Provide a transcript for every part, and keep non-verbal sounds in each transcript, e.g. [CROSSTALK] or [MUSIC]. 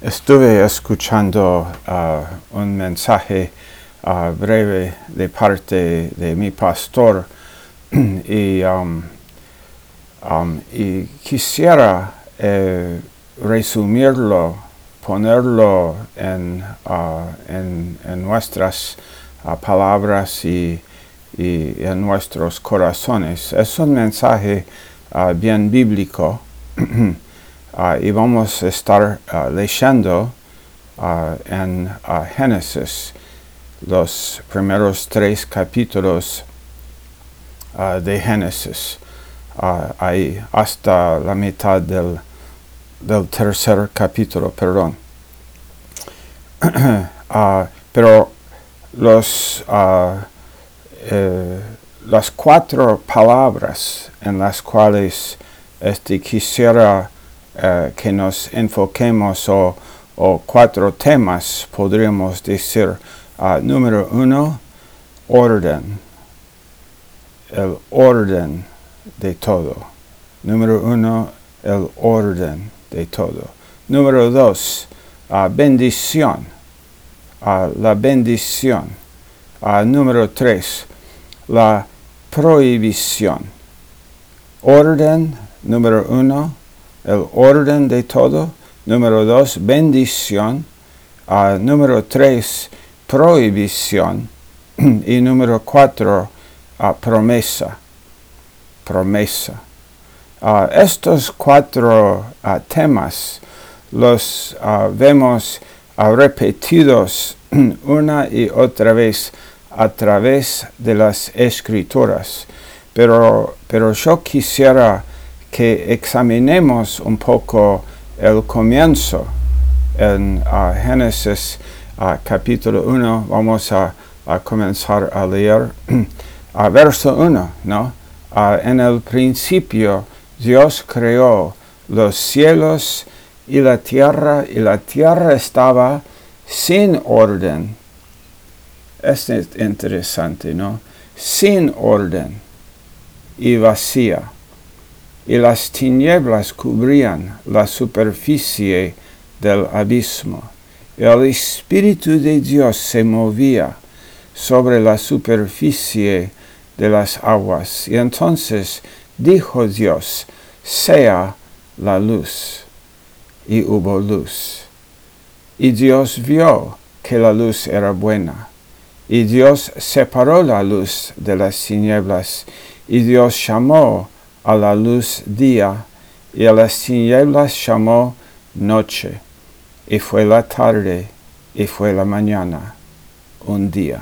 Estuve escuchando uh, un mensaje uh, breve de parte de mi pastor [CLEARS THROAT] y, um, um, y quisiera eh, resumirlo, ponerlo en, uh, en, en nuestras palabras y, en nuestros corazones. Es un mensaje bien bíblico. [CLEARS THROAT] Uh, y vamos a estar uh, leyendo uh, en Génesis los primeros tres capítulos de Génesis, ahí hasta la mitad del, del tercer capítulo, perdón. [CLEARS THROAT] pero los, eh, las cuatro palabras en las cuales este, quisiera eh, que nos enfoquemos o, cuatro temas, podríamos decir. Uh, número uno, orden. El orden de todo. Número uno, el orden de todo. Número dos, uh, bendición. Uh, la bendición. número tres, la prohibición. Orden, número uno, el orden de todo. Número dos, bendición. Uh, número tres, prohibición. [CLEARS THROAT] y número cuatro, uh, promesa. Promesa. Uh, estos cuatro temas los vemos repetidos [CLEARS THROAT] una y otra vez a través de las escrituras. Pero, pero yo quisiera que examinemos un poco el comienzo en uh, Génesis uh, capítulo 1. Vamos a, comenzar a leer a [CLEARS THROAT] verso 1, ¿no? En el principio Dios creó los cielos y la tierra, y la tierra estaba sin orden. Es interesante, ¿no? Sin orden y vacía y las tinieblas cubrían la superficie del abismo. El Espíritu de Dios se movía sobre la superficie de las aguas. Y entonces dijo Dios, sea la luz. Y hubo luz. Y Dios vio que la luz era buena. Y Dios separó la luz de las tinieblas. Y Dios llamó a la luz día, y a las tinieblas llamó noche, y fue la tarde, y fue la mañana, un día,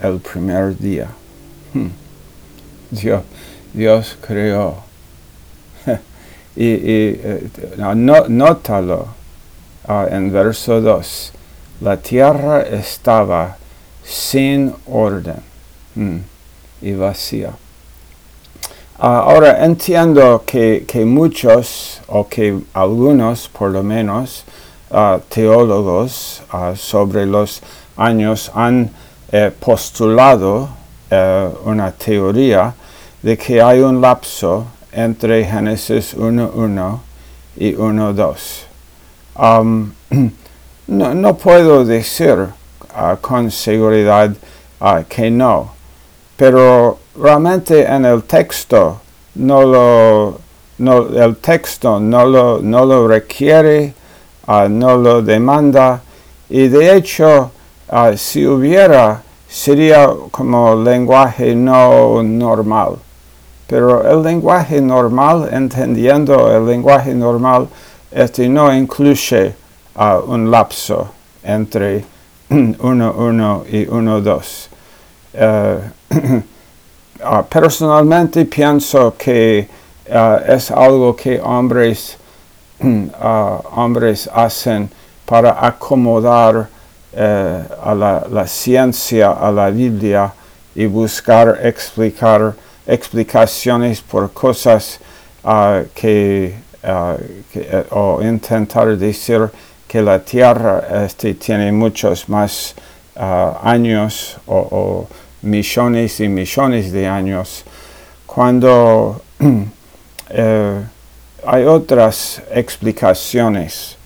el primer día. Hmm. Dios, Dios creó. [LAUGHS] y, eh, no, nótalo uh, en verso 2. La tierra estaba sin orden hmm, y vacía. Ah, ahora entiendo que, muchos, o que algunos por lo menos, ah, teólogos ah, sobre los años han eh, postulado eh, una teoría de que hay un lapso entre Génesis 1.1 y 1.2. [CLEARS THROAT] no, no, puedo decir con seguridad que no, pero realmente en el texto no lo, el texto no lo, no lo requiere, uh, no lo demanda y de hecho uh, si hubiera sería como lenguaje no normal. Pero el lenguaje normal, entendiendo el lenguaje normal, este no incluye uh, un lapso entre [CLEARS THROAT] 1.1 y 1.2. [CLEARS THROAT] Ah, personalmente pienso que ah, es algo que hombres, uh, [CLEARS THROAT] hombres hacen para acomodar eh, a la, ciencia, a la Biblia y buscar explicar explicaciones por cosas que, que, o intentar decir que la Tierra este, tiene muchos más años o millones y millones de años, cuando [CLEARS THROAT] eh, hay otras explicaciones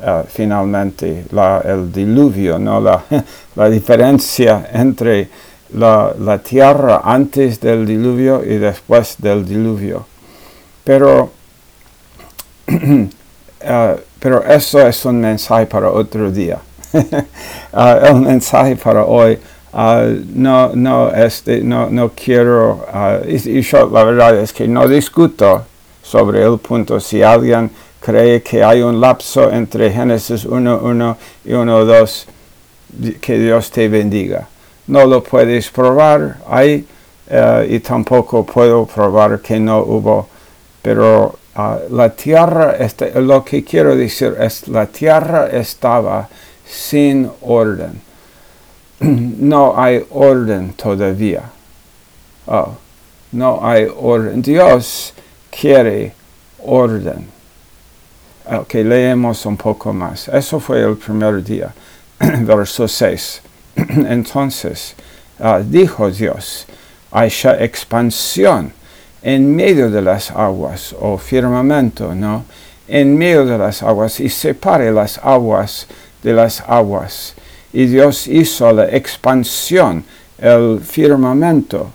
uh, finalmente la, el diluvio, ¿no? La, [LAUGHS] la diferencia entre la, la, tierra antes del diluvio y después del diluvio. Pero, uh, [CLEARS THROAT] pero eso es un mensaje para otro día. uh, [LAUGHS] el mensaje para hoy Uh, no, no, este, no, no quiero, uh, y, yo, la verdad es que no discuto sobre el punto. Si alguien cree que hay un lapso entre Génesis 1.1 y 1.2, que Dios te bendiga. No lo puedes probar ahí uh, y tampoco puedo probar que no hubo, pero uh, la tierra, este, lo que quiero decir es, la tierra estaba sin orden no hay orden todavía. Oh, no hay orden. Dios quiere orden. Ok, leemos un poco más. Eso fue el primer día, [CLEARS THROAT] verso 6. [CLEARS THROAT] Entonces, uh, dijo Dios, haya expansión en medio de las aguas, o firmamento, ¿no? En medio de las aguas, y separe las aguas de las aguas y Dios hizo la expansión, el firmamento,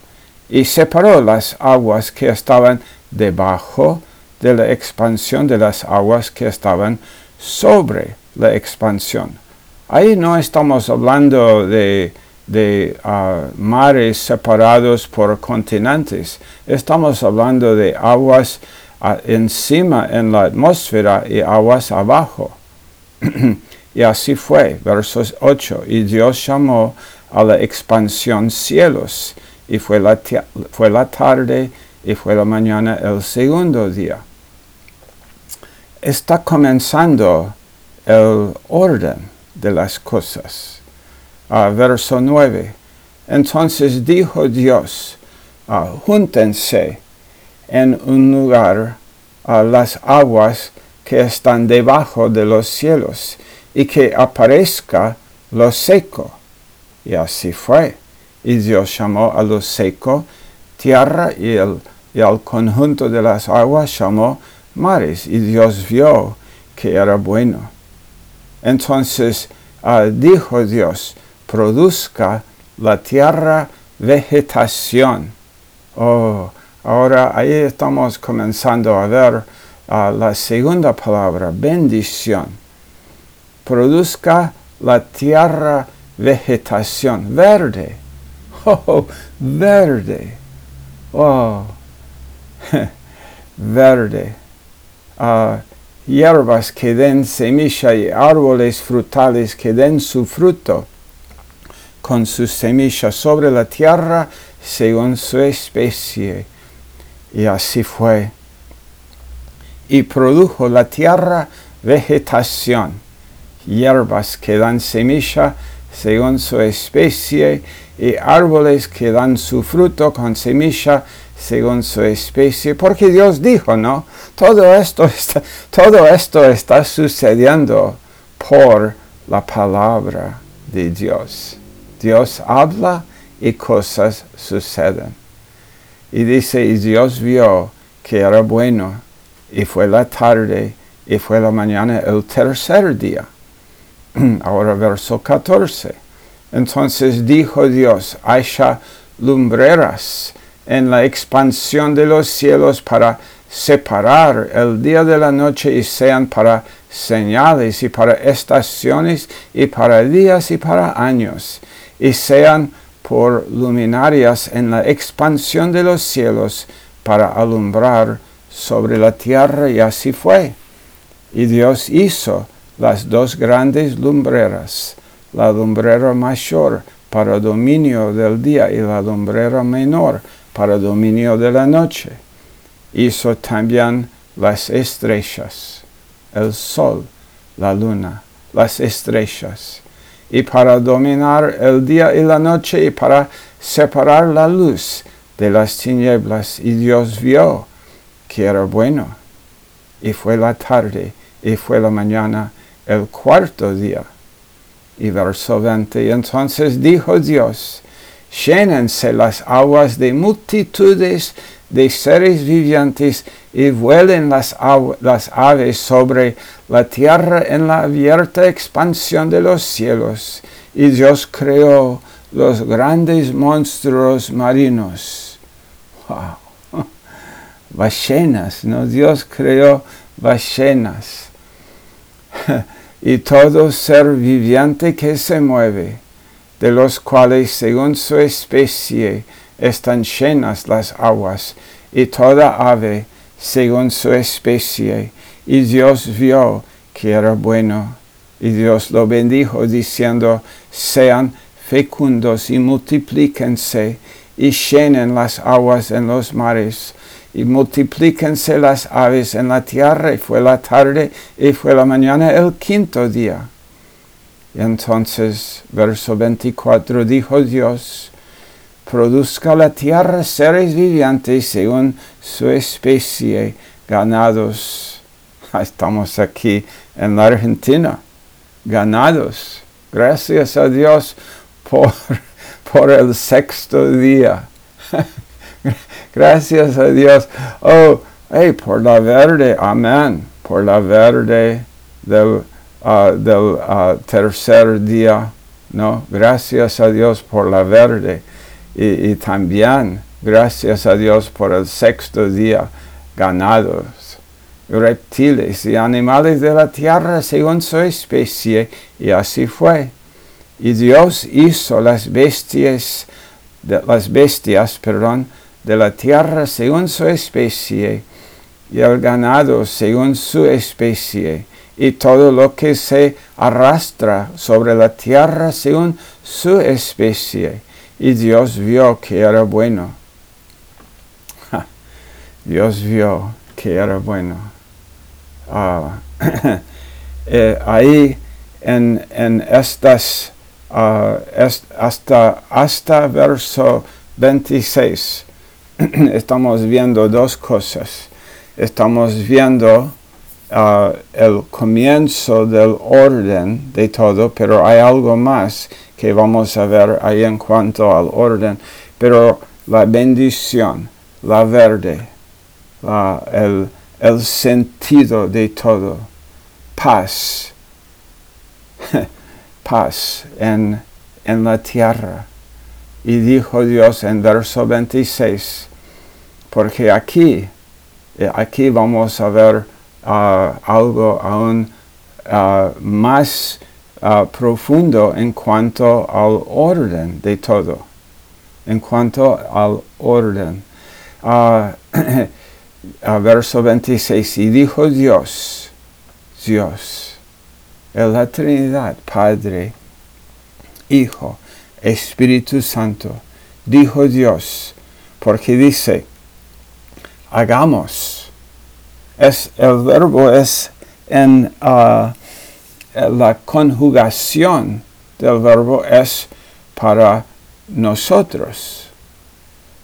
y separó las aguas que estaban debajo de la expansión de las aguas que estaban sobre la expansión. Ahí no estamos hablando de, de uh, mares separados por continentes, estamos hablando de aguas uh, encima en la atmósfera y aguas abajo. [CLEARS THROAT] Y así fue, versos 8. Y Dios llamó a la expansión cielos, y fue la, fue la tarde y fue la mañana el segundo día. Está comenzando el orden de las cosas. Uh, verso 9. Entonces dijo Dios, uh, júntense en un lugar uh, las aguas que están debajo de los cielos y que aparezca lo seco. Y así fue. Y Dios llamó a lo seco tierra y, el, y al conjunto de las aguas llamó mares. Y Dios vio que era bueno. Entonces uh, dijo Dios, produzca la tierra vegetación. Oh, ahora ahí estamos comenzando a ver uh, la segunda palabra, bendición produzca la tierra vegetación verde. [LAUGHS] Oh, verde. Oh, [LAUGHS] verde. Uh, hierbas que den semilla y árboles frutales que den su fruto con sus semillas sobre la tierra según su especie. Y así fue. Y produjo la tierra vegetación hierbas que dan semilla según su especie y árboles que dan su fruto con semilla según su especie, porque Dios dijo, ¿no? Todo esto está, todo esto está sucediendo por la palabra de Dios. Dios habla y cosas suceden. Y dice, y Dios vio que era bueno, y fue la tarde, y fue la mañana, el tercer día. [CLEARS THROAT] Ahora verso 14. Entonces dijo Dios, haya lumbreras en la expansión de los cielos para separar el día de la noche y sean para señales y para estaciones y para días y para años y sean por luminarias en la expansión de los cielos para alumbrar sobre la tierra y así fue. Y Dios hizo las dos grandes lumbreras, la lumbrera mayor para dominio del día y la lumbrera menor para dominio de la noche. Hizo también las estrellas, el sol, la luna, las estrellas, y para dominar el día y la noche y para separar la luz de las tinieblas. Y Dios vio que era bueno. Y fue la tarde y fue la mañana el cuarto día. Y verso 20, y entonces dijo Dios, llénense las aguas de multitudes de seres vivientes y vuelen las, las aves sobre la tierra en la abierta expansión de los cielos. Y Dios creó los grandes monstruos marinos. Wow. [LAUGHS] Ballenas, ¿no? Dios creó ballenas. [LAUGHS] y todo ser viviente que se mueve, de los cuales según su especie están llenas las aguas, y toda ave según su especie. Y Dios vio que era bueno, y Dios lo bendijo diciendo, sean fecundos y multiplíquense, y llenen las aguas en los mares, y multiplíquense las aves en la tierra. Y fue la tarde y fue la mañana el quinto día. Y entonces, verso 24, dijo Dios, produzca la tierra seres vivientes según su especie, ganados. [LAUGHS] Estamos aquí en la Argentina, ganados. Gracias a Dios por, [LAUGHS] por el sexto día. [LAUGHS] Gracias a Dios. Oh, hey, por la verde, amén. Por la verde del, uh, tercer día. No, gracias a Dios por la verde. Y, también gracias a Dios por el sexto día ganados, reptiles y animales de la tierra según su especie. Y así fue. Y Dios hizo las bestias, las bestias, perdón, de la tierra según su especie, y el ganado según su especie, y todo lo que se arrastra sobre la tierra según su especie. Y Dios vio que era bueno. Dios vio que era bueno. Ah, [COUGHS] eh, ahí en, en estas, est, hasta, hasta verso 26, [CLEARS THROAT] estamos viendo dos cosas. Estamos viendo uh, el comienzo del orden de todo, pero hay algo más que vamos a ver ahí en cuanto al orden. Pero la bendición, la verde, el, el sentido de todo, paz, [LAUGHS] paz en, en la tierra. Y dijo Dios en verso 26, porque aquí, eh, aquí vamos a ver uh, algo aún uh, más uh, profundo en cuanto al orden de todo, en cuanto al orden. [CLEARS THROAT] verso 26, y dijo Dios, Dios, en la Trinidad, Padre, Hijo, Espíritu Santo, dijo Dios, porque dice, hagamos. Es, el verbo es en uh, la conjugación del verbo es para nosotros.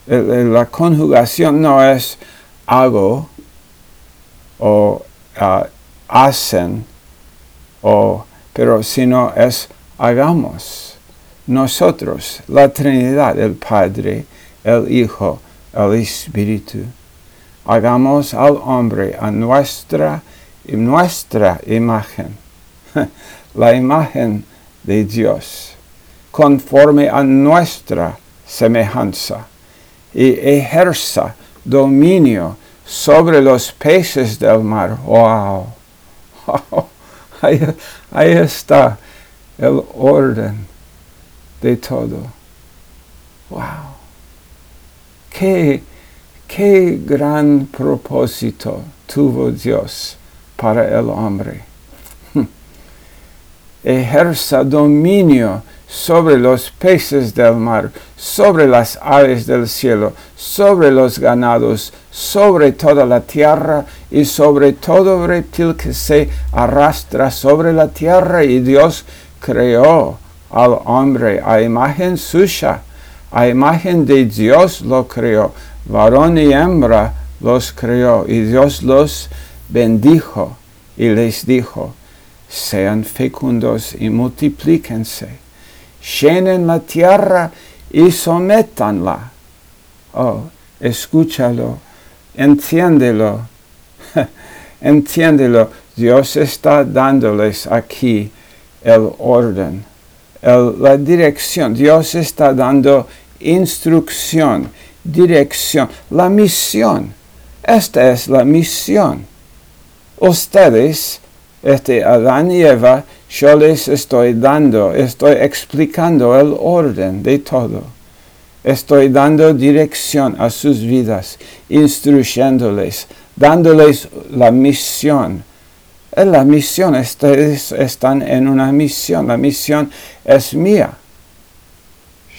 La conjugación no es hago o uh, hacen, o, pero sino es hagamos. Nosotros, la Trinidad, el Padre, el Hijo, el Espíritu hagamos al hombre a nuestra, nuestra imagen, [LAUGHS] la imagen de Dios, conforme a nuestra semejanza, y ejerza dominio sobre los peces del mar. ¡Wow! [LAUGHS] Ahí, ahí está el orden de todo. ¡Wow! ¡Qué! qué gran propósito tuvo Dios para el hombre. [LAUGHS] Ejerza dominio sobre los peces del mar, sobre las aves del cielo, sobre los ganados, sobre toda la tierra y sobre todo reptil que se arrastra sobre la tierra. Y Dios creó al hombre a imagen suya, a imagen de Dios lo creó varón y hembra los creó y Dios los bendijo y les dijo, sean fecundos y multiplíquense, llenen la tierra y sométanla. Oh, escúchalo, entiéndelo, [LAUGHS] entiéndelo. Dios está dándoles aquí el orden, la dirección. Dios está dando instrucción, dirección, la misión. Esta es la misión. Ustedes, este Adán y Eva, yo les estoy dando, estoy explicando el orden de todo. Estoy dando dirección a sus vidas, instruyéndoles, dándoles la misión. En la misión, ustedes están en una misión, la misión es mía.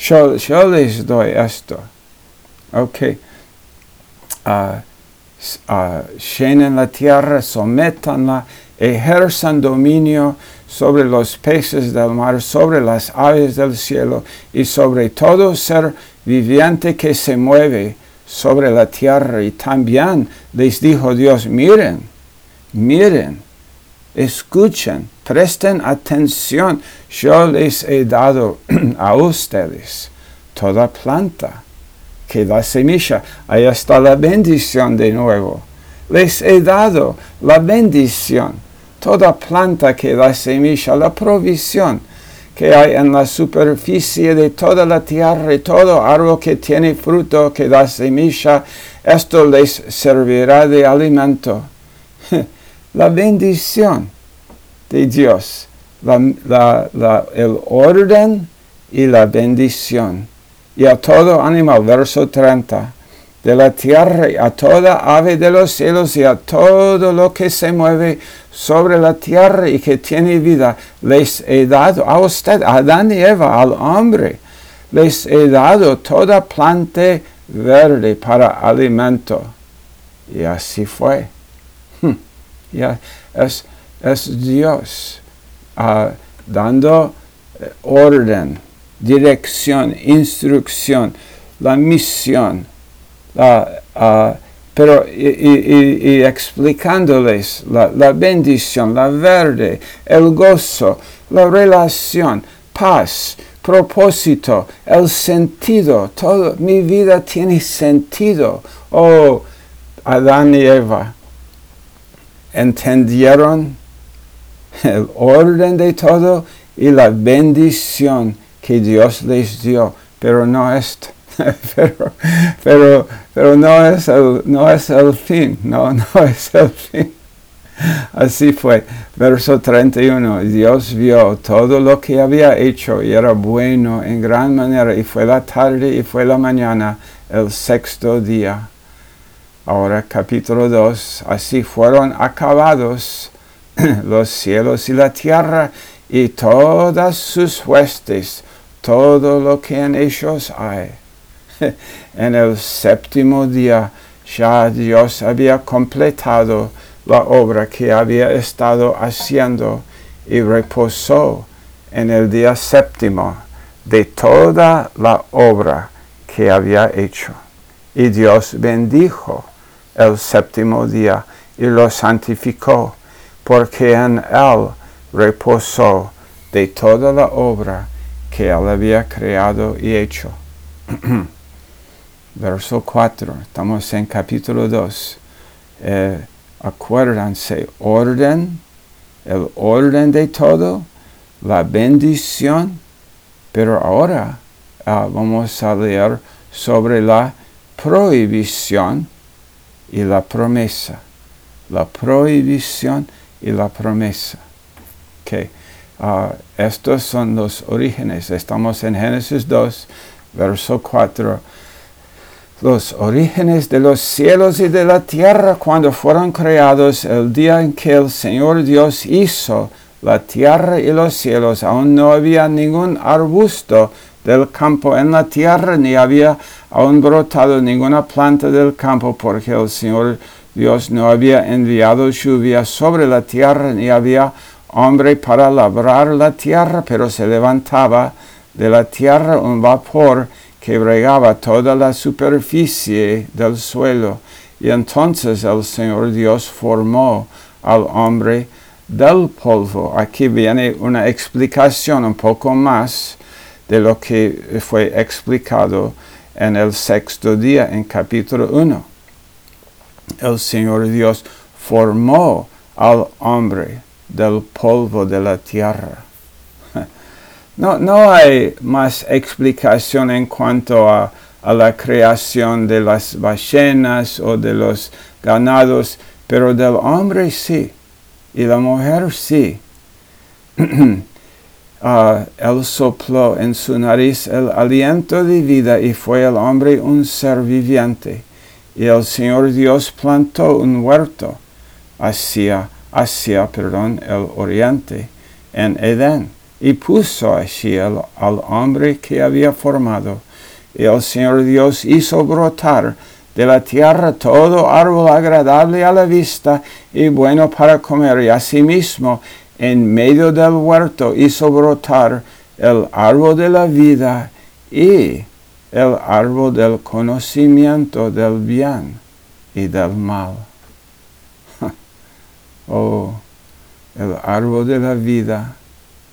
Yo, les doy esto. Ok. Uh, llenen la tierra, sometanla, ejerzan dominio sobre los peces del mar, sobre las aves del cielo y sobre todo ser viviente que se mueve sobre la tierra. Y también les dijo Dios, miren, miren, escuchen, presten atención, yo les he dado [CLEARS THROAT] a ustedes toda planta que da semilla. Ahí está la bendición de nuevo. Les he dado la bendición toda planta que da semilla, la provisión que hay en la superficie de toda la tierra y todo árbol que tiene fruto que da semilla, esto les servirá de alimento. La bendición de Dios, el orden y la bendición. Y a todo animal, verso 30 de la tierra y a toda ave de los cielos y a todo lo que se mueve sobre la tierra y que tiene vida, les he dado a usted, a Adán y Eva, al hombre, les he dado toda planta verde para alimento. Y así fue. Ya es, es Dios uh, dando eh, orden, dirección, instrucción, la misión uh, pero y, explicándoles la, la, bendición, la verde, el gozo, la relación, paz, propósito, el sentido, todo mi vida tiene sentido. Oh, Adán y Eva, ¿entendieron el orden de todo y la bendición que Dios les dio? Pero no esto [LAUGHS] pero, pero, pero no, es el, no es el fin, no, [LAUGHS] no es el fin. Así fue, verso 31, Dios vio todo lo que había hecho y era bueno en gran manera y fue la tarde y fue la mañana, el sexto día. Ahora capítulo 2, así fueron acabados [CLEARS THROAT] los cielos y la tierra y todas sus huestes, todo lo que en ellos hay. [LAUGHS] en el séptimo día ya Dios había completado la obra que había estado haciendo y reposó en el día séptimo de toda la obra que había hecho. Y Dios bendijo el séptimo día y lo santificó, porque en él reposó de toda la obra que él había creado y hecho. [CLEARS THROAT] verso 4, estamos en capítulo 2. Eh, orden, el orden de todo, la bendición, pero ahora ah, vamos a leer sobre la prohibición y la promesa. La prohibición y la promesa. Okay. Uh, estos son los orígenes. Estamos en Génesis 2, verso 4 los orígenes de los cielos y de la tierra cuando fueron creados el día en que el Señor Dios hizo la tierra y los cielos. Aún no había ningún arbusto del campo en la tierra, ni había aún brotado ninguna planta del campo, porque el Señor Dios no había enviado lluvia sobre la tierra, ni había hombre para labrar la tierra, pero se levantaba de la tierra un vapor que regaba toda la superficie del suelo. Y entonces el Señor Dios formó al hombre del polvo. Aquí viene una explicación un poco más de lo que fue explicado en el sexto día en capítulo 1. El Señor Dios formó al hombre del polvo de la tierra. [LAUGHS] No, no hay más explicación en cuanto a, a la creación de las ballenas o de los ganados, pero del hombre sí, y la mujer sí. [CLEARS THROAT] Uh, él sopló en su nariz el aliento de vida y fue el hombre un ser viviente. Y el Señor Dios plantó un huerto hacia, hacia perdón, el oriente en Edén y puso allí al hombre que había formado. Y el Señor Dios hizo brotar de la tierra todo árbol agradable a la vista y bueno para comer, y asimismo en medio del huerto hizo brotar el árbol de la vida y el árbol del conocimiento del bien y del mal. [LAUGHS] oh, el árbol de la vida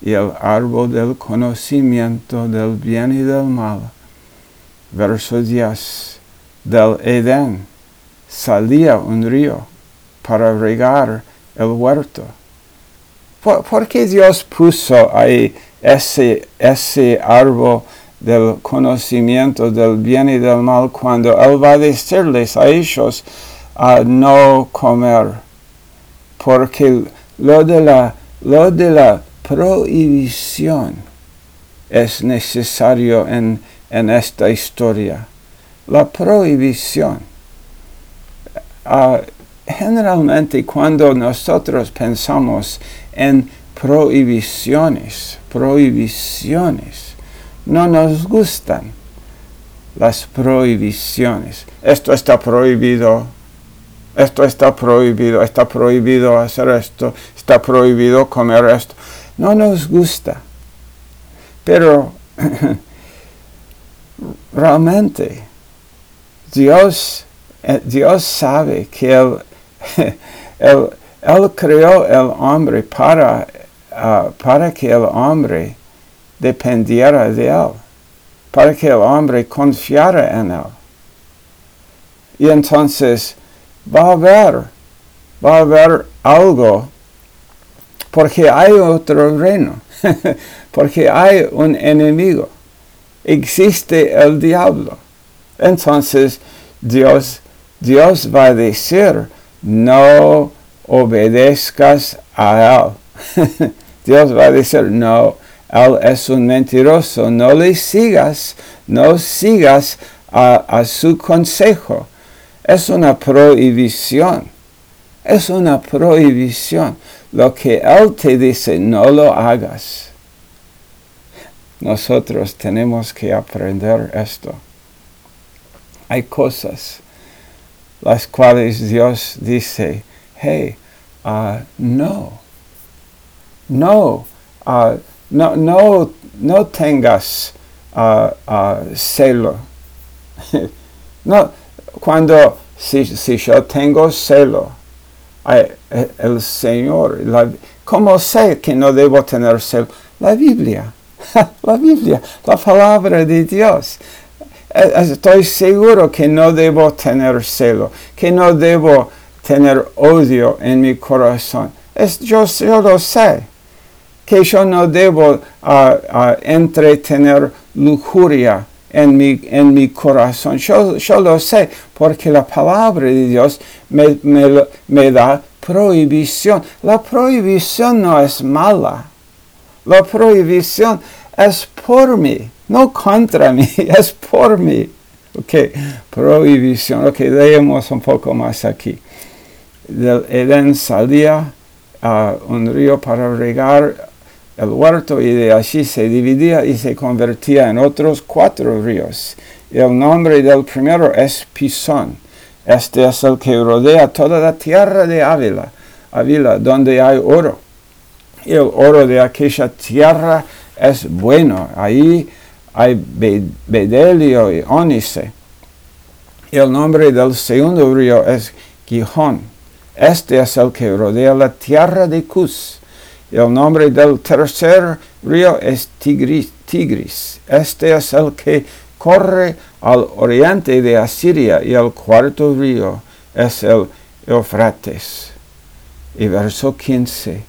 y el árbol del conocimiento del bien y del mal. Verso 10. Del Edén salía un río para regar el huerto ¿Por, qué Dios puso ahí ese, ese árbol del conocimiento del bien y del mal cuando Él va a decirles a ellos a no comer? Porque lo de la, lo de la prohibición es necesario en, en esta historia. La prohibición. Ah, generalmente cuando nosotros pensamos en prohibiciones, prohibiciones. No nos gustan las prohibiciones. Esto está prohibido, esto está prohibido, está prohibido hacer esto, está prohibido comer esto. No nos gusta. Pero [LAUGHS] realmente Dios, eh, Dios sabe que el, [LAUGHS] él creó el hombre para, ah, para que el hombre dependiera de Él, para que el hombre confiara en Él. Y entonces va a haber, va a haber algo, porque hay otro reino, [LAUGHS] porque hay un enemigo, existe el diablo. Entonces Dios, Dios va a decir, no obedezcas a Él. [LAUGHS] Dios va a decir, no, Él es un mentiroso, no le sigas, no sigas a, su consejo. Es una prohibición, es una prohibición. Lo que Él te dice, no lo hagas. Nosotros tenemos que aprender esto. Hay cosas las cuales Dios dice, hey, uh, no, no, uh, no, no, no tengas uh, celo. [LAUGHS] no, cuando, si, si, yo tengo celo, el Señor, la, ¿cómo sé que no debo tener celo? La Biblia, [LAUGHS] la Biblia, la palabra de Dios e, estoy seguro que no debo tener celo, que no debo tener odio en mi corazón. Es, yo, lo sé, que yo no debo uh, uh, entretener lujuria en mi, en mi corazón. Yo, yo, lo sé porque la palabra de Dios me, me, me da prohibición. La prohibición no es mala. La prohibición es por mí, no contra mí, [LAUGHS] es por mí. Ok, prohibición. Ok, leemos un poco más aquí del Edén salía a un río para regar el huerto y de allí se dividía y se convertía en otros cuatro ríos. El nombre del primero es Pisón. Este es el que rodea toda la tierra de Ávila, Ávila, donde hay oro. El oro de aquella tierra es bueno. Ahí hay bedelio y ónice. El nombre del segundo río es Gijón este es el que rodea la tierra de Cus. El nombre del tercer río es Tigris. Tigris. Este es el que corre al oriente de Asiria y el cuarto río es el Eufrates. Y verso 15,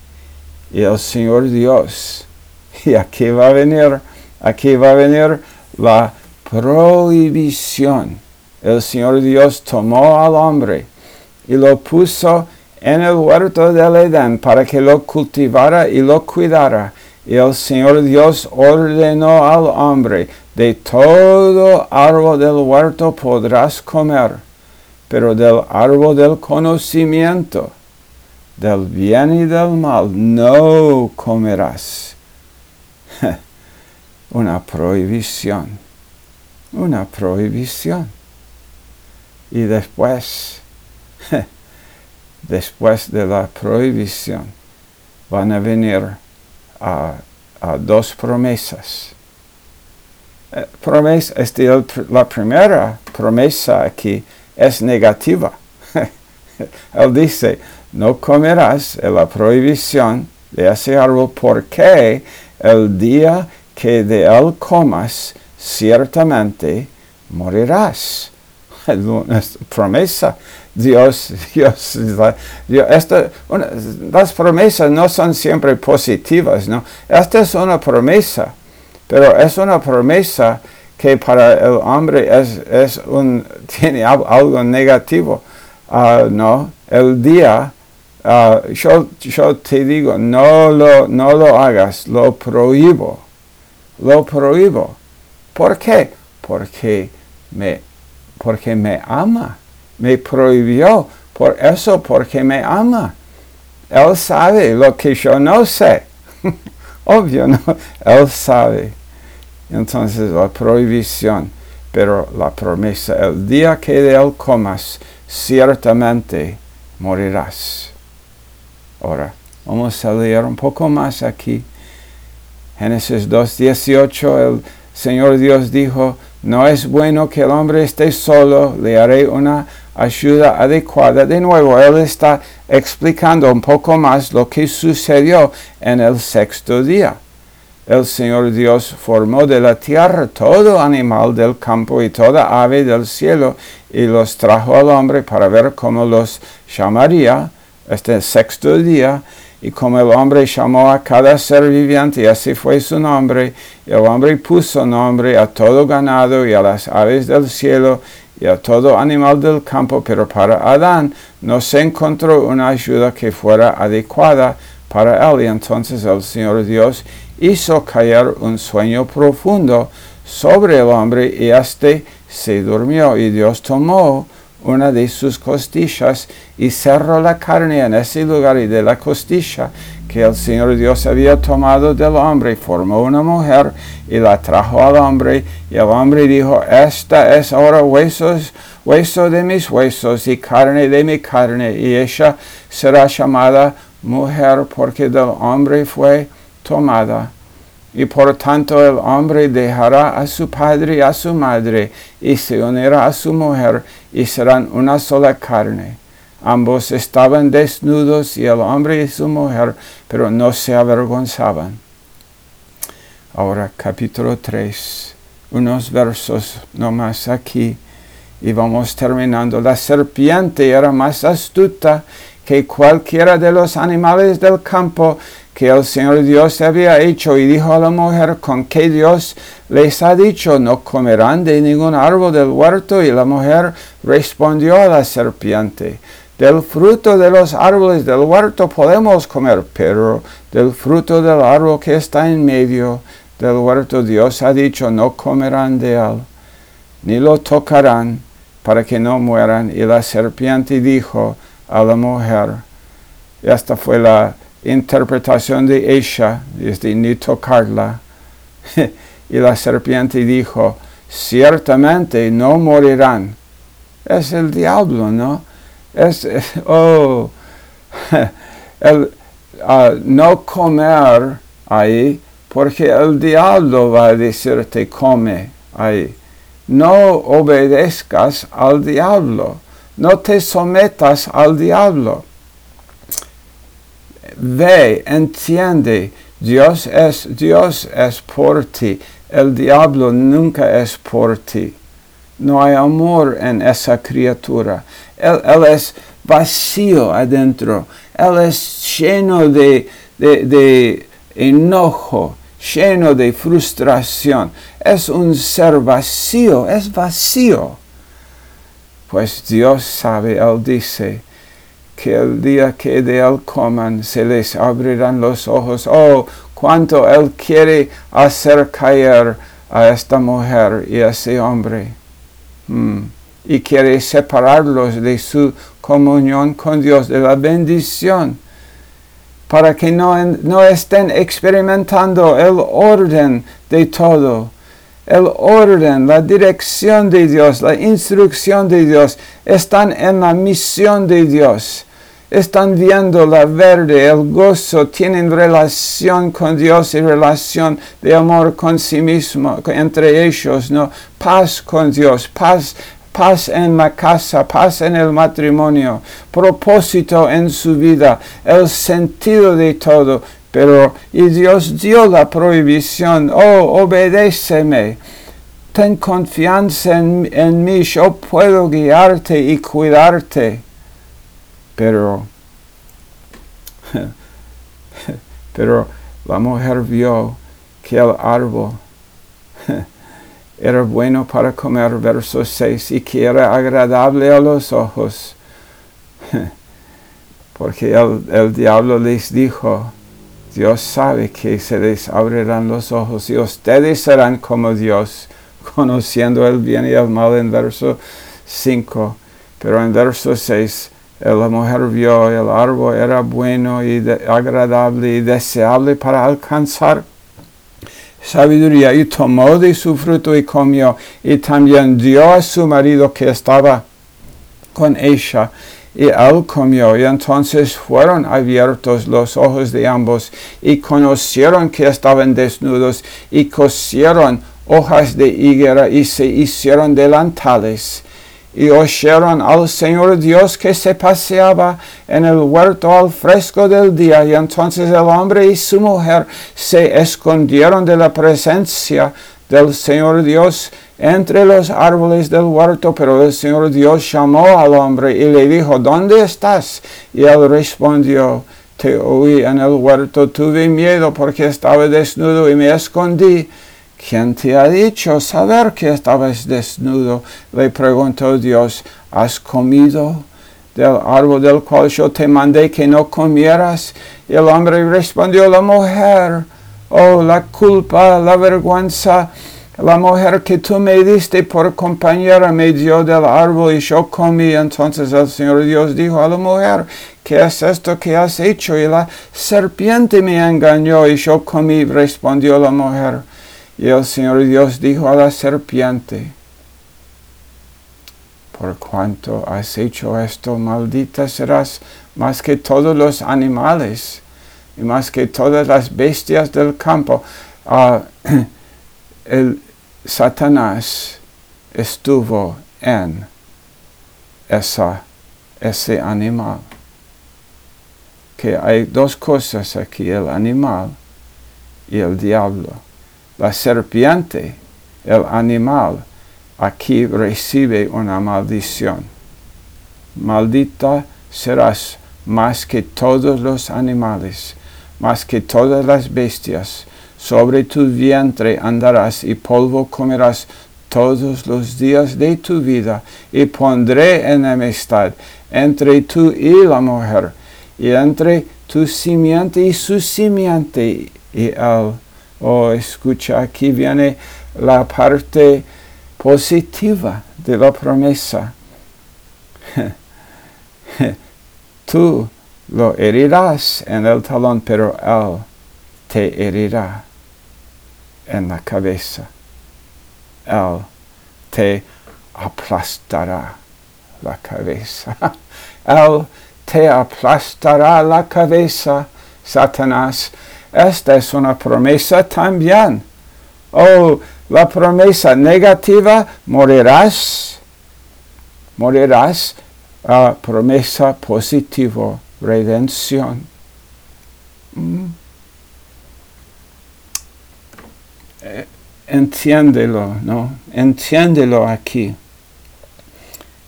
y el Señor Dios, [LAUGHS] y aquí va a venir, aquí va a venir la prohibición. El Señor Dios tomó al hombre y lo puso en el huerto del Edén para que lo cultivara y lo cuidara. Y el Señor Dios ordenó al hombre, de todo árbol del huerto podrás comer, pero del árbol del conocimiento, del bien y del mal, no comerás. Una prohibición, una prohibición. Y después, [LAUGHS] después de la prohibición, van a venir a, dos promesas. Eh, promesa, este, la primera promesa aquí es negativa. [LAUGHS] Él dice, no comerás la prohibición de ese árbol porque el día que de él comas, ciertamente morirás. [LAUGHS] promesa. Dios, Dios, las promesas no son siempre positivas, ¿no? Esta es una promesa, pero es una promesa que para el hombre es, un, [LAUGHS] tiene algo negativo, ah, ¿no? El día, ah, yo, yo, te digo, no lo, no lo hagas, lo prohíbo, lo prohíbo. ¿Por qué? Porque me porque me ama. Me prohibió por eso, porque me ama. Él sabe lo que yo no sé. [LAUGHS] Obvio, ¿no? Él sabe. Entonces la prohibición, pero la promesa, el día que de él comas, ciertamente morirás. Ahora, vamos a leer un poco más aquí. Génesis 2.18, el Señor Dios dijo, no es bueno que el hombre esté solo, le haré una ayuda adecuada. De nuevo, él está explicando un poco más lo que sucedió en el sexto día. El Señor Dios formó de la tierra todo animal del campo y toda ave del cielo y los trajo al hombre para ver cómo los llamaría. Este sexto día y como el hombre llamó a cada ser viviente, y así fue su nombre, y el hombre puso nombre a todo ganado y a las aves del cielo y a todo animal del campo, pero para Adán no se encontró una ayuda que fuera adecuada para él. Y entonces el Señor Dios hizo caer un sueño profundo sobre el hombre y éste se durmió. Y Dios tomó una de sus costillas y cerró la carne en ese lugar y de la costilla que el Señor Dios había tomado del hombre, formó una mujer y la trajo al hombre. Y el hombre dijo, esta es ahora huesos, hueso de mis huesos y carne de mi carne y ella será llamada mujer porque del hombre fue tomada y por tanto el hombre dejará a su padre y a su madre y se unirá a su mujer y serán una sola carne. Ambos estaban desnudos y el hombre y su mujer, pero no se avergonzaban. Ahora capítulo 3, unos versos nomás aquí y vamos terminando. La serpiente era más astuta que cualquiera de los animales del campo que el Señor Dios había hecho. Y dijo a la mujer con que Dios les ha dicho no comerán de ningún árbol del huerto y la mujer respondió a la serpiente del fruto de los árboles del huerto podemos comer pero del fruto del árbol que está en medio del huerto Dios ha dicho no comerán de él ni lo tocarán para que no mueran. Y la serpiente dijo a la mujer esta fue la interpretación de ella, desde ni tocarla. [LAUGHS] y la serpiente dijo, ciertamente no morirán. Es el diablo, ¿no? Es, [LAUGHS] oh, [LAUGHS] el, no comer ahí, porque el diablo va a decirte come ahí. No obedezcas al diablo, no te sometas al diablo ve, entiende, Dios es, Dios es por ti. El diablo nunca es por ti. No hay amor en esa criatura. Él, es vacío adentro. Él es lleno de, de enojo, lleno de frustración. Es un ser vacío, es vacío. Pues Dios sabe, Él dice, que el día que de Él coman se les abrirán los ojos. Oh, cuánto Él quiere hacer caer a esta mujer y a ese hombre. Hmm. Y quiere separarlos de su comunión con Dios, de la bendición, para que no, no estén experimentando el orden de todo el orden, la dirección de Dios, la instrucción de Dios, están en la misión de Dios están viendo la verde, el gozo, tienen relación con Dios y relación de amor con sí mismo, entre ellos, ¿no? Paz con Dios, paz, paz en la casa, paz en el matrimonio, propósito en su vida, el sentido de todo. Pero, Dios dio la prohibición, oh, obedéceme ten confianza en, mí, yo puedo guiarte y cuidarte. Pero, [LAUGHS] pero la mujer vio que el árbol [LAUGHS] era bueno para comer, verso 6, y que era agradable a los ojos. [LAUGHS] Porque el, diablo les dijo, Dios sabe que se les abrirán los ojos y ustedes serán como Dios, conociendo el bien y el mal en verso 5. Pero en verso 6, la mujer vio el árbol era bueno y agradable y deseable para alcanzar sabiduría y tomó de su fruto y comió y también dio a su marido que estaba con ella y él comió y entonces fueron abiertos los ojos de ambos y conocieron que estaban desnudos y cosieron hojas de higuera y se hicieron delantales y oyeron al Señor Dios que se paseaba en el huerto al fresco del día, y entonces el hombre y su mujer se escondieron de la presencia del Señor Dios entre los árboles del huerto, pero el Señor Dios llamó al hombre y le dijo, ¿dónde estás? Y él respondió, te oí en el huerto, tuve miedo porque estaba desnudo y me escondí. ¿Quién te ha dicho saber que estabas desnudo? Le preguntó Dios, ¿has comido del árbol del cual yo te mandé que no comieras? El hombre respondió, la mujer, oh, la culpa, la vergüenza, la mujer que tú me diste por compañera me dio del árbol y yo comí. Entonces el Señor Dios dijo a la mujer, ¿qué es esto que has hecho? Y la serpiente me engañó y yo comí, respondió la mujer. Y el Señor Dios dijo a la serpiente, por cuanto has hecho esto, maldita serás más que todos los animales y más que todas las bestias del campo. Ah, [CLEARS THROAT] el Satanás estuvo en esa, ese animal. Que hay dos cosas aquí, el animal y el diablo. La serpiente, el animal, aquí recibe una maldición. Maldita serás más que todos los animales, más que todas las bestias. Sobre tu vientre andarás y polvo comerás todos los días de tu vida, y pondré enemistad entre tú y la mujer, y entre tu simiente y su simiente, y él Oh, escucha, aquí viene la parte positiva de la promesa. [LAUGHS] Tú lo herirás en el talón, pero Él te herirá en la cabeza. Él te aplastará la cabeza. [LAUGHS] Él te aplastará la cabeza, Satanás esta es una promesa también. Oh, la promesa negativa, morirás. Morirás. Uh, promesa positiva, redención. Mm. eh, entiéndelo, ¿no? Entiéndelo aquí.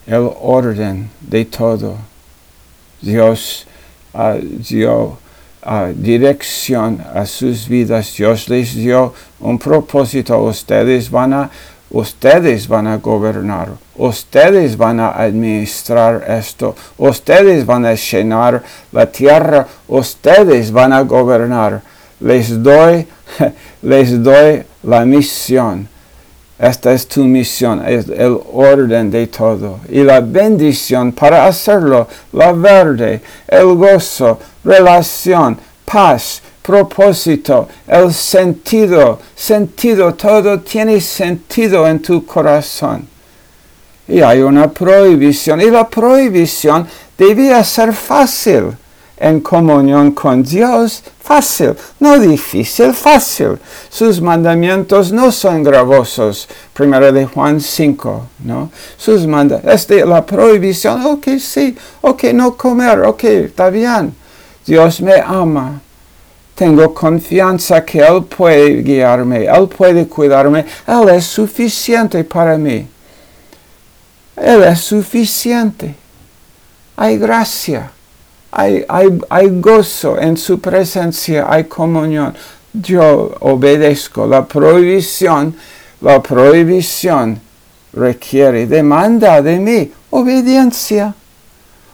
El orden de todo. Dios uh, dio uh, dirección a sus vidas. Dios les dio un propósito. Ustedes van a, ustedes van a gobernar. Ustedes van a administrar esto. Ustedes van a llenar la tierra. Ustedes van a gobernar. Les doy, [LAUGHS] les doy la misión. Esta es tu misión, es el orden de todo. Y la bendición para hacerlo, la verde, el gozo, relación, paz, propósito, el sentido, sentido, todo tiene sentido en tu corazón. Y hay una prohibición, y la prohibición debía ser fácil en comunión con Dios, fácil, no difícil, fácil. Sus mandamientos no son gravosos. Primero de Juan 5, ¿no? Sus mandamientos, este, la prohibición, ok, sí, ok, no comer, ok, está bien. Dios me ama. Tengo confianza que Él puede guiarme, Él puede cuidarme, Él es suficiente para mí. Él es suficiente. Hay gracia hay, gozo en su presencia, hay comunión. Yo obedezco la prohibición, la prohibición requiere, demanda de mí obediencia.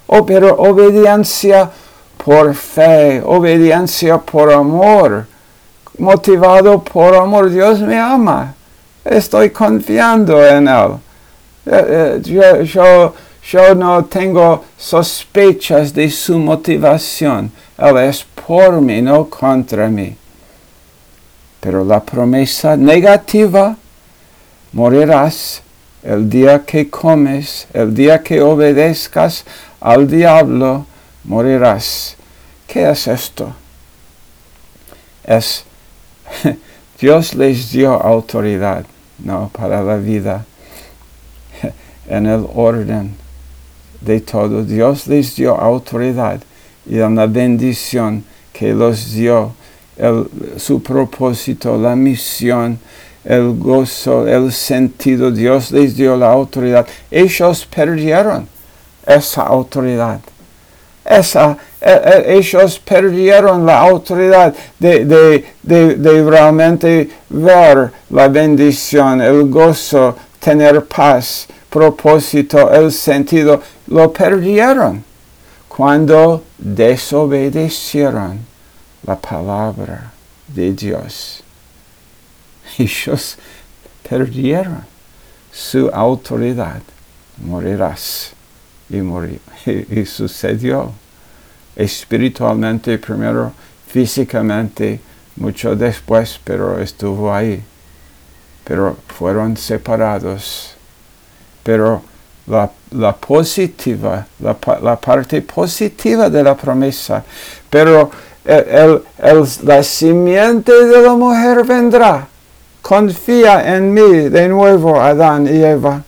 Oh, pero obediencia por fe, obediencia por amor, motivado por amor. Dios me ama. Estoy confiando en Él. Eh, eh, yo yo no tengo sospechas de su motivación. Él es por mí, no contra mí. Pero la promesa negativa, morirás el día que comes, el día que obedezcas al diablo, morirás. ¿Qué es esto? Es [LAUGHS] Dios les dio autoridad, no, para la vida [LAUGHS] en el orden de todo. Dios les dio autoridad y una bendición que los dio, el, su propósito, la misión, el gozo, el sentido. Dios les dio la autoridad. Ellos perdieron esa autoridad. Esa, e, e, ellos perdieron la autoridad de, de, de realmente ver la bendición, el gozo, tener paz, propósito, el sentido lo perdieron cuando desobedecieron la palabra de Dios. [LAUGHS] Ellos perdieron su autoridad. Morirás. Y, morir. y, [LAUGHS] y sucedió espiritualmente primero, físicamente mucho después, pero estuvo ahí. Pero fueron separados. Pero la, positiva, la, parte positiva de la promesa. Pero el, la simiente de la mujer vendrá. Confía en mí de nuevo, Adán y Eva.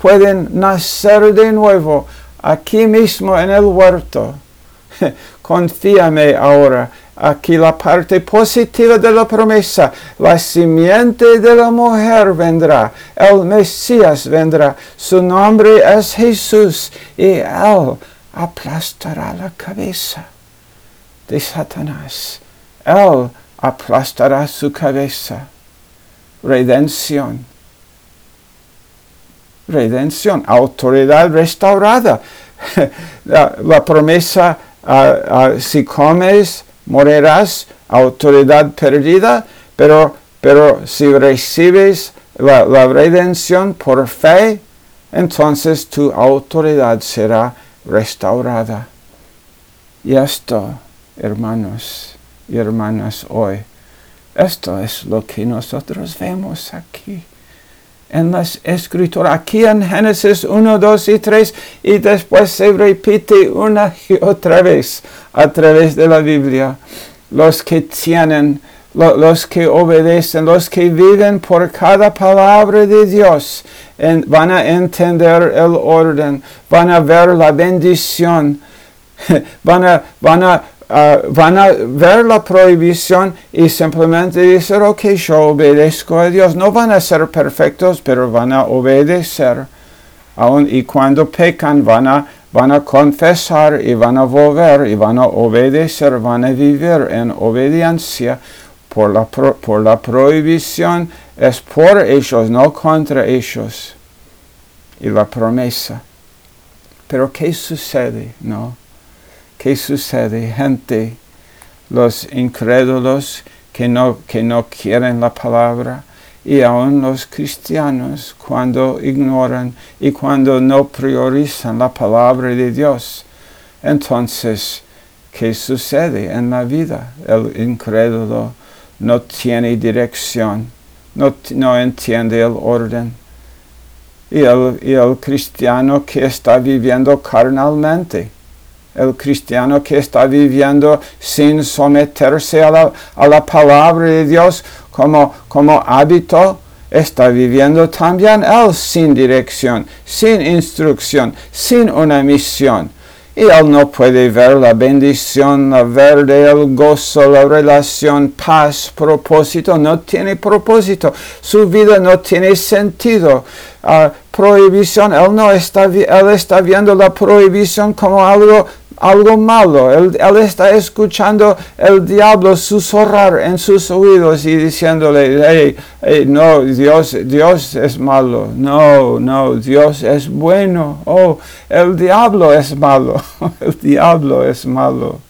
Pueden nacer de nuevo aquí mismo en el huerto. [LAUGHS] Confíame ahora aquí la parte positiva de la promesa. La simiente de la mujer vendrá, el Mesías vendrá, su nombre es Jesús y él aplastará la cabeza de Satanás. Él aplastará su cabeza. Redención. Redención, autoridad restaurada. [LAUGHS] la, promesa, si comes, morirás, autoridad perdida, pero, pero si recibes la, redención por fe, entonces tu autoridad será restaurada. Y esto, hermanos y hermanas, hoy, esto es lo que nosotros vemos aquí en las escrituras, aquí en Génesis 1, 2 y 3, y después se repite una y otra vez a través de la Biblia. Los que tienen, los que obedecen, los que viven por cada palabra de Dios, van a entender el orden, van a ver la bendición, [LAUGHS] van a, van a ah, van a ver la prohibición y simplemente decir, ok, yo obedezco a Dios. No van a ser perfectos, pero van a obedecer. Y cuando pecan, van a, van a confesar y van a volver y van a obedecer, van a vivir en obediencia por la, por la prohibición. Es por ellos, no contra ellos. Y la promesa. Pero ¿qué sucede? ¿No? ¿Qué sucede? Gente, los incrédulos que no, que no quieren la palabra y aún los cristianos cuando ignoran y cuando no priorizan la palabra de Dios. Entonces, ¿qué sucede en la vida? El incrédulo no tiene dirección, no, no entiende el orden y el, cristiano que está viviendo carnalmente, el cristiano que está viviendo sin someterse a la, palabra de Dios como, como hábito, está viviendo también él sin dirección, sin instrucción, sin una misión y él no puede ver la bendición, la verde, el gozo, la relación, paz, propósito, no tiene propósito, su vida no tiene sentido. Uh, prohibición, él no está, él está viendo la prohibición como algo algo malo. Él, está escuchando el diablo susurrar en sus oídos y diciéndole, hey, no, Dios, Dios es malo. No, no, Dios es bueno. Oh, el diablo es malo. [LAUGHS] el diablo es malo.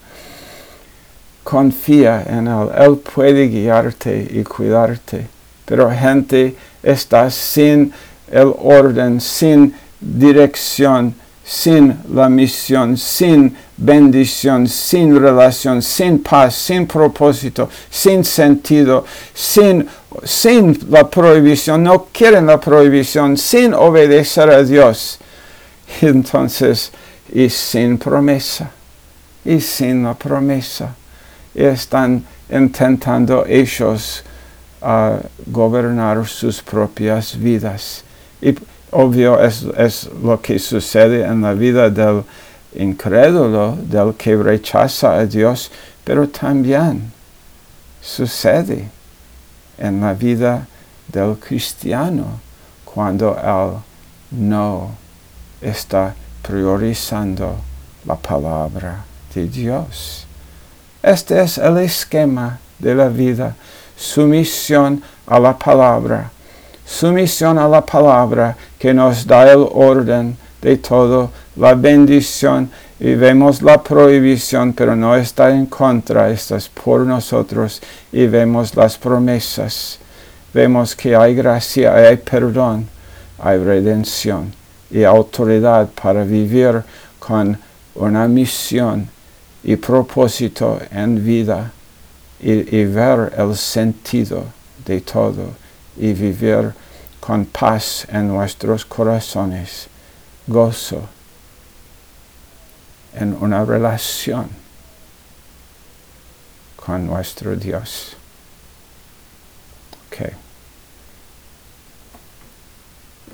Confía en Él. Él puede guiarte y cuidarte. Pero gente está sin el orden, sin dirección sin la misión, sin bendición, sin relación, sin paz, sin propósito, sin sentido, sin, sin la prohibición, no quieren la prohibición, sin obedecer a Dios. Entonces, y sin promesa, y sin la promesa, están intentando ellos uh, gobernar sus propias vidas. Y obvio es, es, lo que sucede en la vida del incrédulo, del que rechaza a Dios, pero también sucede en la vida del cristiano cuando él no está priorizando la palabra de Dios. Este es el esquema de la vida, sumisión a la palabra sumisión a la palabra que nos da el orden de todo, la bendición y vemos la prohibición, pero no está en contra, está por nosotros y vemos las promesas. Vemos que hay gracia, hay perdón, hay redención y autoridad para vivir con una misión y propósito en vida y, y ver el sentido de todo y vivir con paz en nuestros corazones, gozo en una relación con nuestro Dios. Okay.